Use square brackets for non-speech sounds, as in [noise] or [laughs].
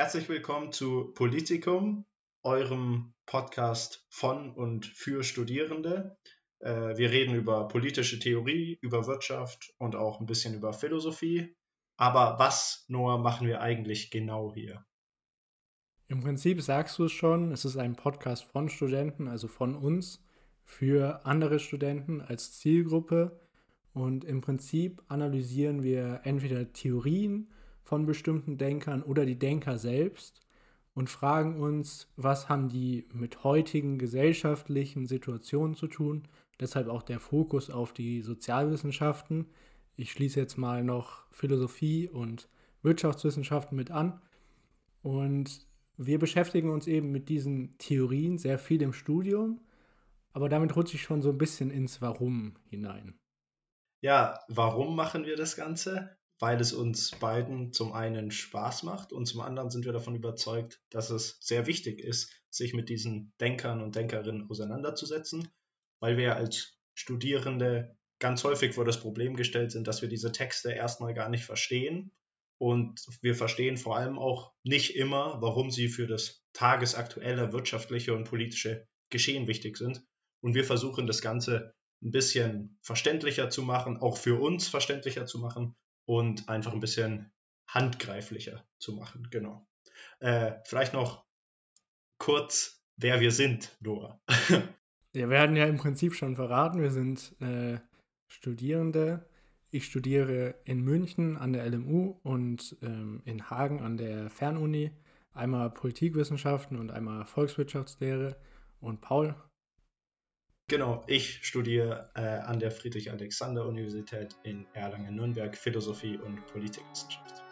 Herzlich willkommen zu Politikum, eurem Podcast von und für Studierende. Äh, wir reden über politische Theorie, über Wirtschaft und auch ein bisschen über Philosophie. Aber was, Noah, machen wir eigentlich genau hier? Im Prinzip sagst du es schon, es ist ein Podcast von Studenten, also von uns, für andere Studenten als Zielgruppe. Und im Prinzip analysieren wir entweder Theorien von bestimmten Denkern oder die Denker selbst und fragen uns, was haben die mit heutigen gesellschaftlichen Situationen zu tun. Deshalb auch der Fokus auf die Sozialwissenschaften. Ich schließe jetzt mal noch Philosophie und Wirtschaftswissenschaften mit an. Und wir beschäftigen uns eben mit diesen Theorien sehr viel im Studium, aber damit rutsche ich schon so ein bisschen ins Warum hinein. Ja, warum machen wir das Ganze? Weil es uns beiden zum einen Spaß macht und zum anderen sind wir davon überzeugt, dass es sehr wichtig ist, sich mit diesen Denkern und Denkerinnen auseinanderzusetzen, weil wir als Studierende ganz häufig vor das Problem gestellt sind, dass wir diese Texte erstmal gar nicht verstehen und wir verstehen vor allem auch nicht immer, warum sie für das tagesaktuelle wirtschaftliche und politische Geschehen wichtig sind. Und wir versuchen das Ganze ein bisschen verständlicher zu machen, auch für uns verständlicher zu machen und einfach ein bisschen handgreiflicher zu machen. Genau. Äh, vielleicht noch kurz, wer wir sind, Noah. [laughs] wir werden ja im Prinzip schon verraten. Wir sind äh, Studierende ich studiere in München an der LMU und ähm, in Hagen an der Fernuni. Einmal Politikwissenschaften und einmal Volkswirtschaftslehre. Und Paul? Genau, ich studiere äh, an der Friedrich-Alexander-Universität in Erlangen-Nürnberg Philosophie und Politikwissenschaft.